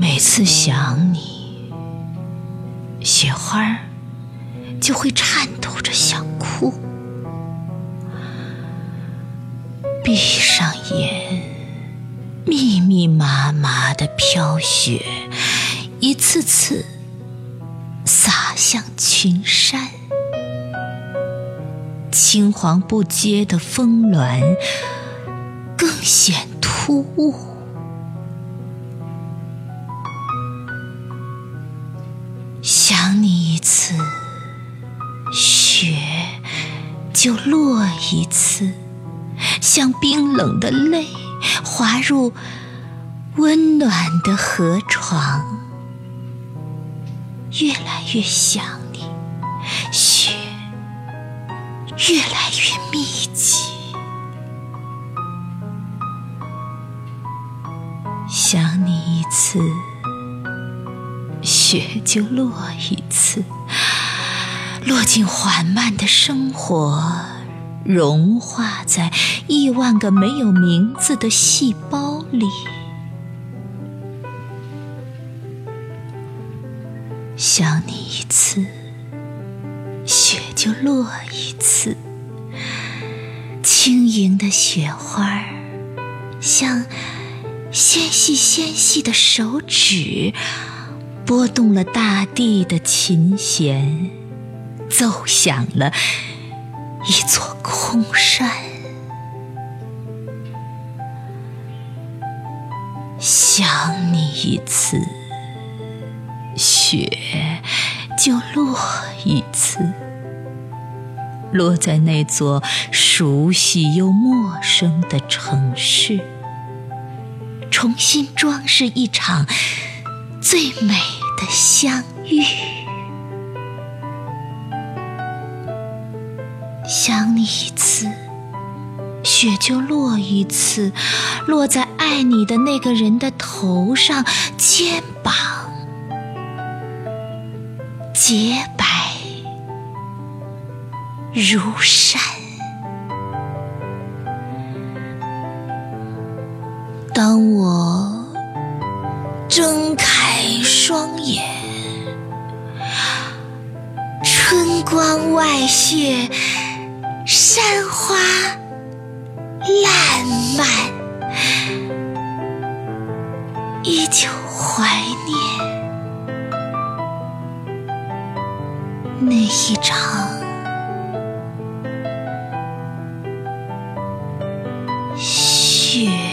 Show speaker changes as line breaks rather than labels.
每次想你，雪花就会颤抖着想哭。闭上眼，密密麻麻的飘雪，一次次洒向群山。青黄不接的峰峦更显突兀。想你一次，雪就落一次，像冰冷的泪滑入温暖的河床。越来越想你，雪越来越密集。想你一次。雪就落一次，落进缓慢的生活，融化在亿万个没有名字的细胞里。想你一次，雪就落一次。轻盈的雪花，像纤细纤细的手指。拨动了大地的琴弦，奏响了一座空山。想你一次，雪就落一次，落在那座熟悉又陌生的城市，重新装饰一场最美。的相遇，想你一次，雪就落一次，落在爱你的那个人的头上、肩膀，洁白如山。当我睁开。光外雪山花烂漫依旧怀念那一场雪。